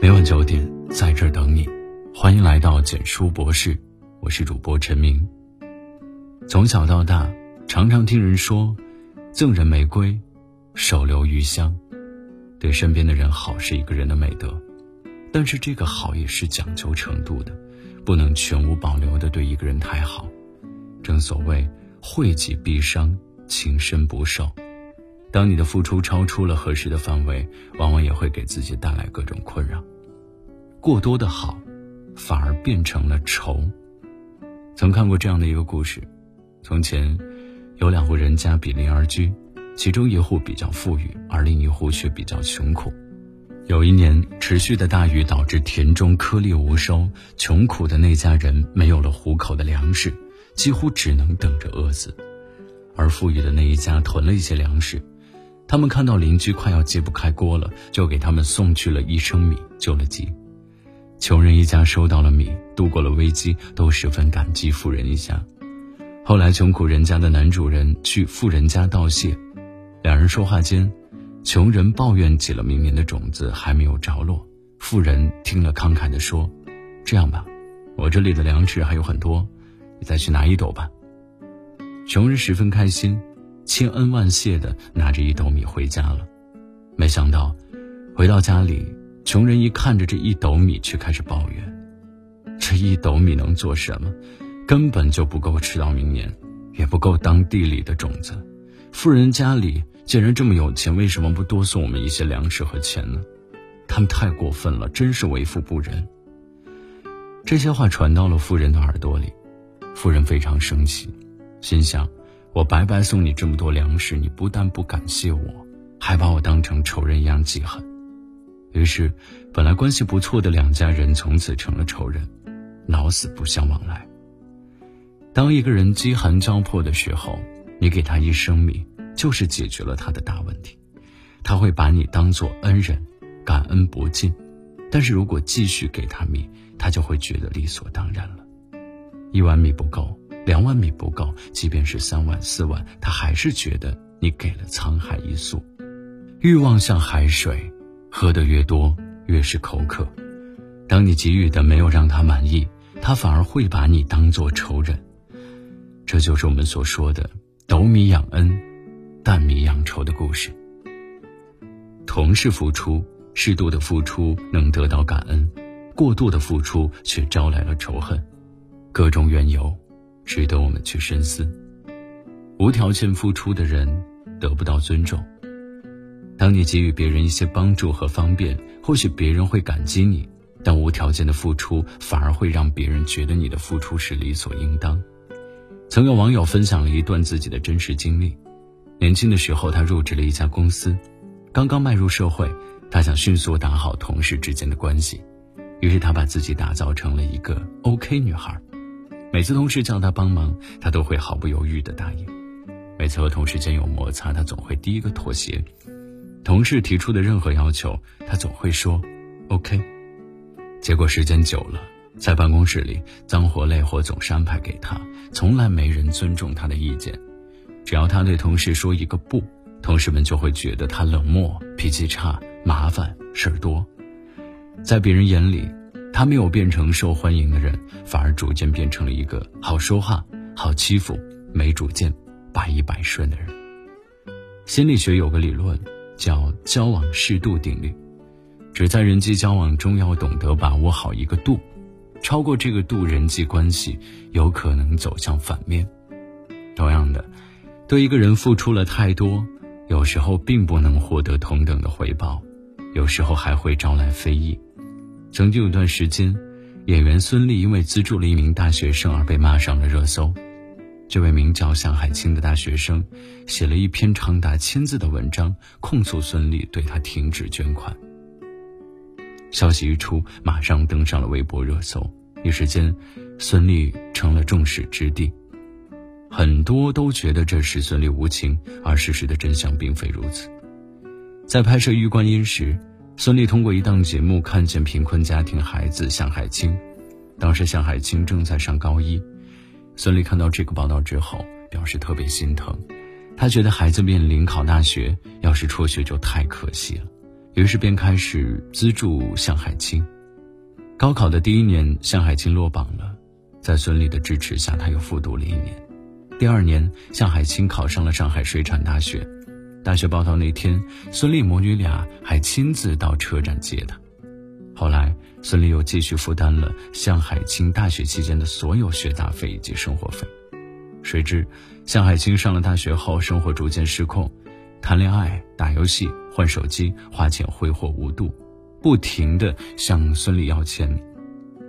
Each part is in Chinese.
每晚九点，在这儿等你。欢迎来到简书博士，我是主播陈明。从小到大，常常听人说，赠人玫瑰，手留余香。对身边的人好是一个人的美德，但是这个好也是讲究程度的，不能全无保留的对一个人太好。正所谓惠己必伤，情深不寿。当你的付出超出了合适的范围，往往也会给自己带来各种困扰。过多的好，反而变成了仇。曾看过这样的一个故事：从前，有两户人家比邻而居，其中一户比较富裕，而另一户却比较穷苦。有一年，持续的大雨导致田中颗粒无收，穷苦的那家人没有了糊口的粮食，几乎只能等着饿死；而富裕的那一家囤了一些粮食。他们看到邻居快要揭不开锅了，就给他们送去了一升米，救了急。穷人一家收到了米，度过了危机，都十分感激富人一家。后来，穷苦人家的男主人去富人家道谢，两人说话间，穷人抱怨起了明年的种子还没有着落。富人听了，慷慨地说：“这样吧，我这里的粮食还有很多，你再去拿一斗吧。”穷人十分开心。千恩万谢的拿着一斗米回家了，没想到，回到家里，穷人一看着这一斗米，却开始抱怨：这一斗米能做什么？根本就不够吃到明年，也不够当地里的种子。富人家里既然这么有钱，为什么不多送我们一些粮食和钱呢？他们太过分了，真是为富不仁。这些话传到了富人的耳朵里，富人非常生气，心想。我白白送你这么多粮食，你不但不感谢我，还把我当成仇人一样记恨。于是，本来关系不错的两家人从此成了仇人，老死不相往来。当一个人饥寒交迫的时候，你给他一升米，就是解决了他的大问题。他会把你当做恩人，感恩不尽。但是如果继续给他米，他就会觉得理所当然了。一碗米不够。两万米不够，即便是三万、四万，他还是觉得你给了沧海一粟。欲望像海水，喝得越多越是口渴。当你给予的没有让他满意，他反而会把你当做仇人。这就是我们所说的“斗米养恩，担米养仇”的故事。同是付出，适度的付出能得到感恩，过度的付出却招来了仇恨。各种缘由。值得我们去深思。无条件付出的人得不到尊重。当你给予别人一些帮助和方便，或许别人会感激你，但无条件的付出反而会让别人觉得你的付出是理所应当。曾有网友分享了一段自己的真实经历：年轻的时候，他入职了一家公司，刚刚迈入社会，他想迅速打好同事之间的关系，于是他把自己打造成了一个 OK 女孩。每次同事叫他帮忙，他都会毫不犹豫地答应；每次和同事间有摩擦，他总会第一个妥协。同事提出的任何要求，他总会说 “OK”。结果时间久了，在办公室里，脏活累活总是安排给他，从来没人尊重他的意见。只要他对同事说一个不，同事们就会觉得他冷漠、脾气差、麻烦、事儿多。在别人眼里。他没有变成受欢迎的人，反而逐渐变成了一个好说话、好欺负、没主见、百依百顺的人。心理学有个理论叫交往适度定律，只在人际交往中要懂得把握好一个度，超过这个度，人际关系有可能走向反面。同样的，对一个人付出了太多，有时候并不能获得同等的回报，有时候还会招来非议。曾经有段时间，演员孙俪因为资助了一名大学生而被骂上了热搜。这位名叫向海清的大学生，写了一篇长达千字的文章，控诉孙俪对他停止捐款。消息一出，马上登上了微博热搜，一时间，孙俪成了众矢之的。很多都觉得这是孙俪无情，而事实的真相并非如此。在拍摄《玉观音》时。孙俪通过一档节目看见贫困家庭孩子向海清，当时向海清正在上高一。孙俪看到这个报道之后，表示特别心疼。她觉得孩子面临考大学，要是辍学就太可惜了。于是便开始资助向海清。高考的第一年，向海清落榜了，在孙俪的支持下，他又复读了一年。第二年，向海清考上了上海水产大学。大学报到那天，孙俪母女俩还亲自到车站接她。后来，孙俪又继续负担了向海清大学期间的所有学杂费以及生活费。谁知，向海清上了大学后，生活逐渐失控，谈恋爱、打游戏、换手机，花钱挥霍无度，不停的向孙俪要钱。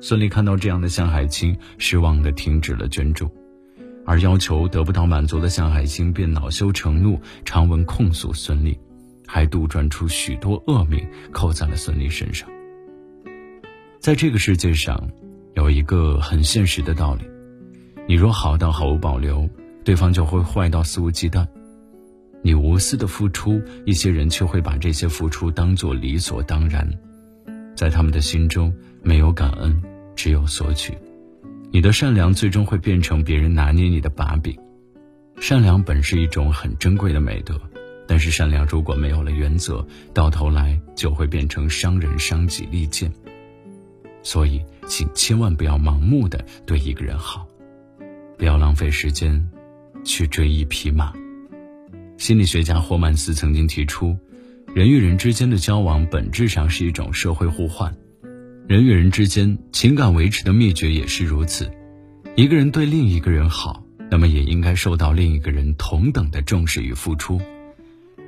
孙俪看到这样的向海清，失望的停止了捐助。而要求得不到满足的向海清便恼羞成怒，长文控诉孙俪，还杜撰出许多恶名扣在了孙俪身上。在这个世界上，有一个很现实的道理：你若好到毫无保留，对方就会坏到肆无忌惮；你无私的付出，一些人却会把这些付出当作理所当然，在他们的心中没有感恩，只有索取。你的善良最终会变成别人拿捏你的把柄。善良本是一种很珍贵的美德，但是善良如果没有了原则，到头来就会变成伤人伤己利剑。所以，请千万不要盲目的对一个人好，不要浪费时间去追一匹马。心理学家霍曼斯曾经提出，人与人之间的交往本质上是一种社会互换。人与人之间情感维持的秘诀也是如此，一个人对另一个人好，那么也应该受到另一个人同等的重视与付出。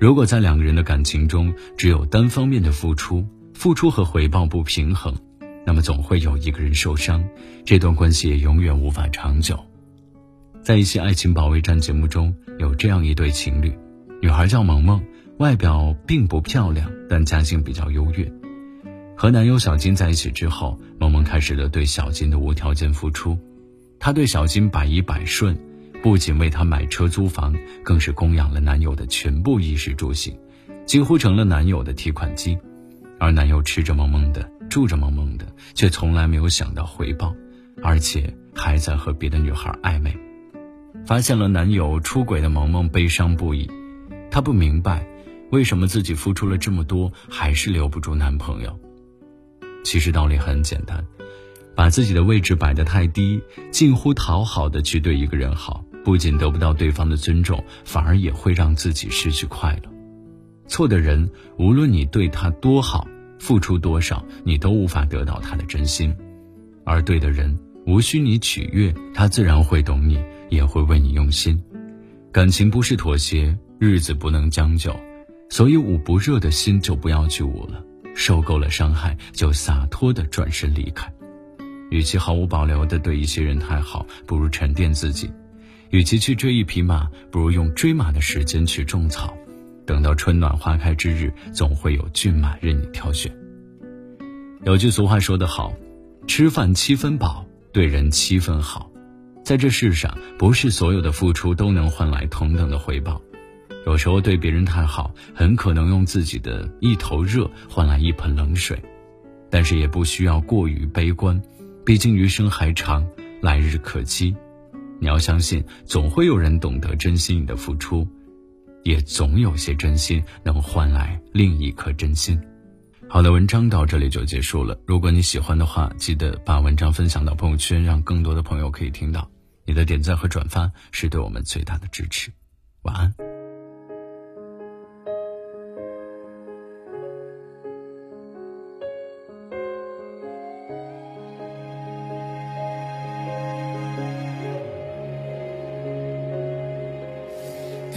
如果在两个人的感情中只有单方面的付出，付出和回报不平衡，那么总会有一个人受伤，这段关系也永远无法长久。在一些爱情保卫战节目中，有这样一对情侣，女孩叫萌萌，外表并不漂亮，但家境比较优越。和男友小金在一起之后，萌萌开始了对小金的无条件付出。她对小金百依百顺，不仅为他买车租房，更是供养了男友的全部衣食住行，几乎成了男友的提款机。而男友吃着萌萌的，住着萌萌的，却从来没有想到回报，而且还在和别的女孩暧昧。发现了男友出轨的萌萌悲伤不已，她不明白，为什么自己付出了这么多，还是留不住男朋友。其实道理很简单，把自己的位置摆得太低，近乎讨好的去对一个人好，不仅得不到对方的尊重，反而也会让自己失去快乐。错的人，无论你对他多好，付出多少，你都无法得到他的真心；而对的人，无需你取悦，他自然会懂你，也会为你用心。感情不是妥协，日子不能将就，所以捂不热的心就不要去捂了。受够了伤害，就洒脱的转身离开。与其毫无保留的对一些人太好，不如沉淀自己；与其去追一匹马，不如用追马的时间去种草。等到春暖花开之日，总会有骏马任你挑选。有句俗话说得好：“吃饭七分饱，对人七分好。”在这世上，不是所有的付出都能换来同等的回报。有时候对别人太好，很可能用自己的一头热换来一盆冷水，但是也不需要过于悲观，毕竟余生还长，来日可期。你要相信，总会有人懂得珍惜你的付出，也总有些真心能换来另一颗真心。好的，文章到这里就结束了。如果你喜欢的话，记得把文章分享到朋友圈，让更多的朋友可以听到。你的点赞和转发是对我们最大的支持。晚安。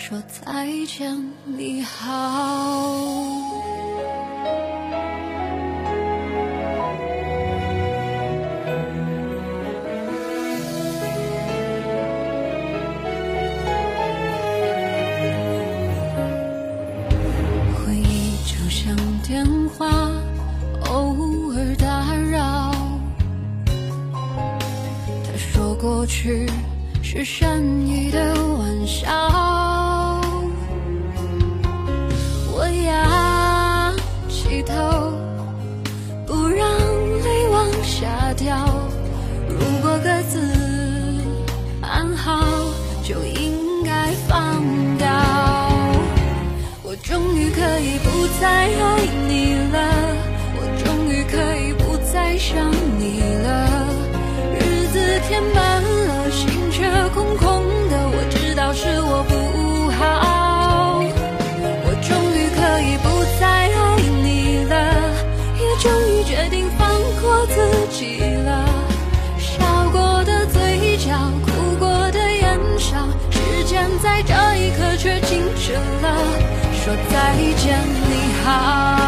说再见，你好。就应该放掉。我终于可以不再爱你了，我终于可以不再想你了。这一刻却静止了。说再见，你好。